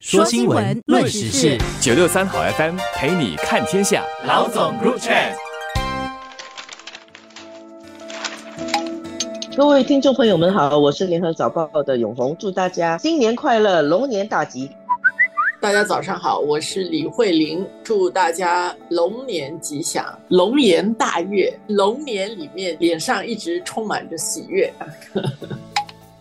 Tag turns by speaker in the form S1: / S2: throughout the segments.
S1: 说新闻，论时事，
S2: 九六三好 FM 陪你看天下。
S1: 老总 Group Chat。
S3: 各位听众朋友们好，我是联合早报的永红，祝大家新年快乐，龙年大吉。
S4: 大家早上好，我是李慧玲，祝大家龙年吉祥，龙颜大悦，龙年里面脸上一直充满着喜悦。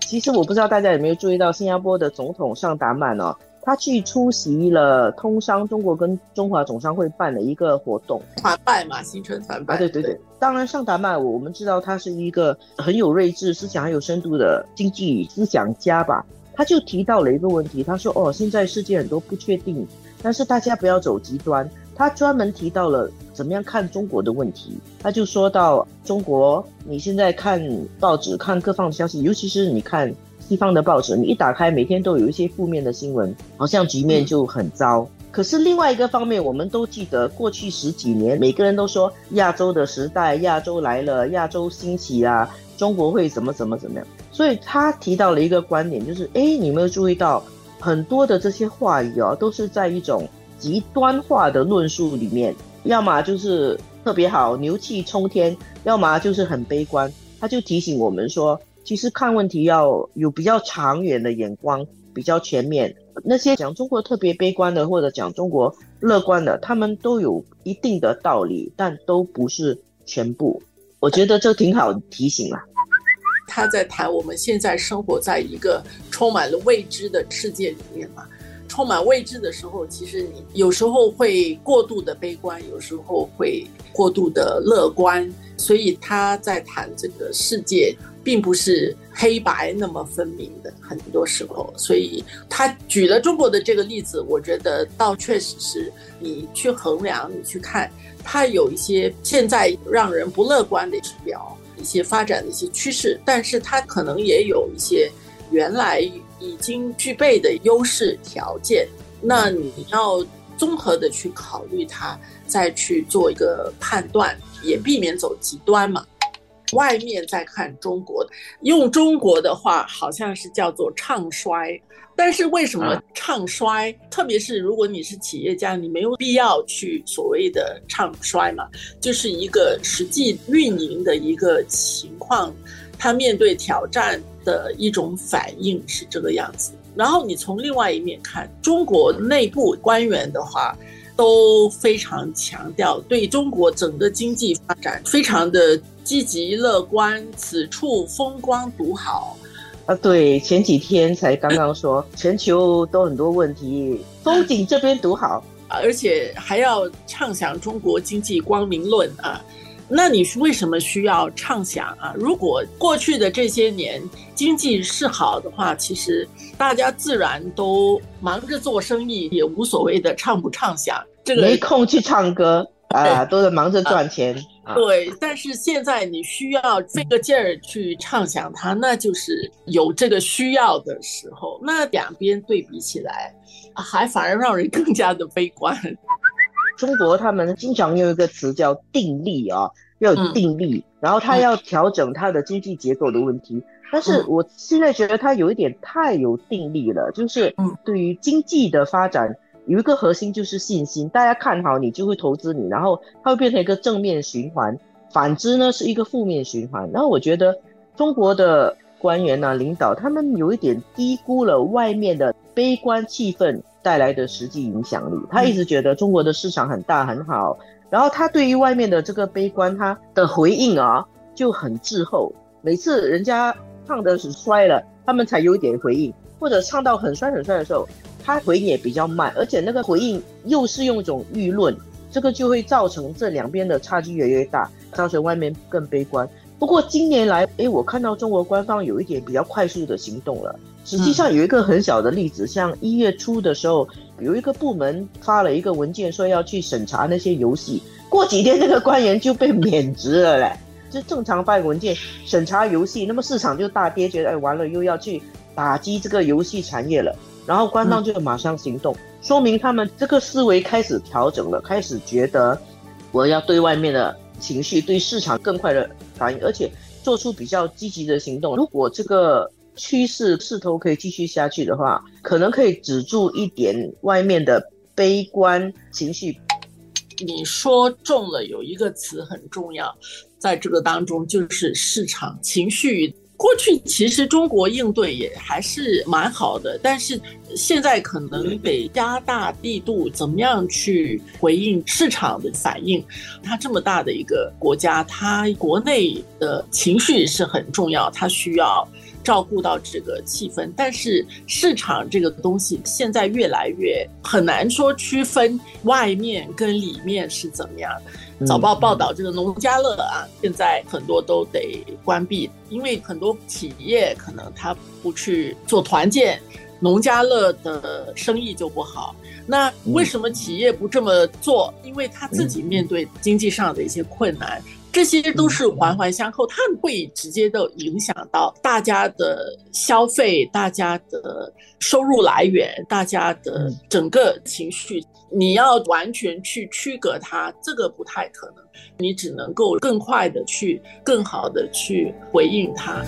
S3: 其实我不知道大家有没有注意到，新加坡的总统尚达曼哦。他去出席了通商中国跟中华总商会办的一个活动，
S4: 团拜嘛，新春团拜。
S3: 对对对，当然上达曼，我们知道他是一个很有睿智、思想很有深度的经济思想家吧。他就提到了一个问题，他说：“哦，现在世界很多不确定，但是大家不要走极端。”他专门提到了怎么样看中国的问题。他就说到中国，你现在看报纸、看各方的消息，尤其是你看。西方的报纸，你一打开，每天都有一些负面的新闻，好像局面就很糟。可是另外一个方面，我们都记得过去十几年，每个人都说亚洲的时代，亚洲来了，亚洲兴起啊，中国会怎么怎么怎么样。所以他提到了一个观点，就是哎，你有没有注意到很多的这些话语哦，都是在一种极端化的论述里面，要么就是特别好，牛气冲天，要么就是很悲观。他就提醒我们说。其实看问题要有比较长远的眼光，比较全面。那些讲中国特别悲观的，或者讲中国乐观的，他们都有一定的道理，但都不是全部。我觉得这挺好提醒了。
S4: 他在谈我们现在生活在一个充满了未知的世界里面嘛，充满未知的时候，其实你有时候会过度的悲观，有时候会过度的乐观。所以他在谈这个世界。并不是黑白那么分明的，很多时候，所以他举了中国的这个例子，我觉得倒确实是你去衡量，你去看，它有一些现在让人不乐观的指标，一些发展的一些趋势，但是它可能也有一些原来已经具备的优势条件，那你要综合的去考虑它，再去做一个判断，也避免走极端嘛。外面在看中国，用中国的话好像是叫做唱衰，但是为什么唱衰？特别是如果你是企业家，你没有必要去所谓的唱衰嘛，就是一个实际运营的一个情况，他面对挑战的一种反应是这个样子。然后你从另外一面看，中国内部官员的话。都非常强调对中国整个经济发展非常的积极乐观，此处风光独好。
S3: 啊，对，前几天才刚刚说全球都很多问题，风景这边独好，
S4: 而且还要畅想中国经济光明论啊。那你是为什么需要畅想啊？如果过去的这些年经济是好的话，其实大家自然都忙着做生意，也无所谓的畅不畅想。这个
S3: 没空去唱歌啊，都在忙着赚钱。
S4: 对，但是现在你需要费个劲儿去畅想它，那就是有这个需要的时候。那两边对比起来，还反而让人更加的悲观。
S3: 中国他们经常用一个词叫定力啊，要有定力，然后他要调整他的经济结构的问题。但是我现在觉得他有一点太有定力了，就是对于经济的发展有一个核心就是信心，大家看好你就会投资你，然后它会变成一个正面循环。反之呢是一个负面循环。然后我觉得中国的官员呢、领导他们有一点低估了外面的悲观气氛。带来的实际影响力，他一直觉得中国的市场很大很好，然后他对于外面的这个悲观，他的回应啊就很滞后。每次人家唱的是衰了，他们才有一点回应，或者唱到很衰很衰的时候，他回应也比较慢，而且那个回应又是用一种舆论，这个就会造成这两边的差距越来越大，造成外面更悲观。不过今年来，哎，我看到中国官方有一点比较快速的行动了。实际上有一个很小的例子，像一月初的时候，有一个部门发了一个文件，说要去审查那些游戏。过几天，这个官员就被免职了嘞。就正常发文件审查游戏，那么市场就大跌，觉得哎完了，又要去打击这个游戏产业了。然后官方就马上行动，说明他们这个思维开始调整了，开始觉得我要对外面的情绪、对市场更快的反应，而且做出比较积极的行动。如果这个趋势势头可以继续下去的话，可能可以止住一点外面的悲观情绪。
S4: 你说中了，有一个词很重要，在这个当中就是市场情绪。过去其实中国应对也还是蛮好的，但是现在可能得加大力度，怎么样去回应市场的反应？它这么大的一个国家，它国内的情绪是很重要，它需要照顾到这个气氛。但是市场这个东西现在越来越很难说区分外面跟里面是怎么样。早报报道，这个农家乐啊，现在很多都得关闭，因为很多企业可能他不去做团建，农家乐的生意就不好。那为什么企业不这么做？因为他自己面对经济上的一些困难。这些都是环环相扣，它会直接的影响到大家的消费、大家的收入来源、大家的整个情绪。你要完全去区隔它，这个不太可能。你只能够更快的去、更好的去回应它。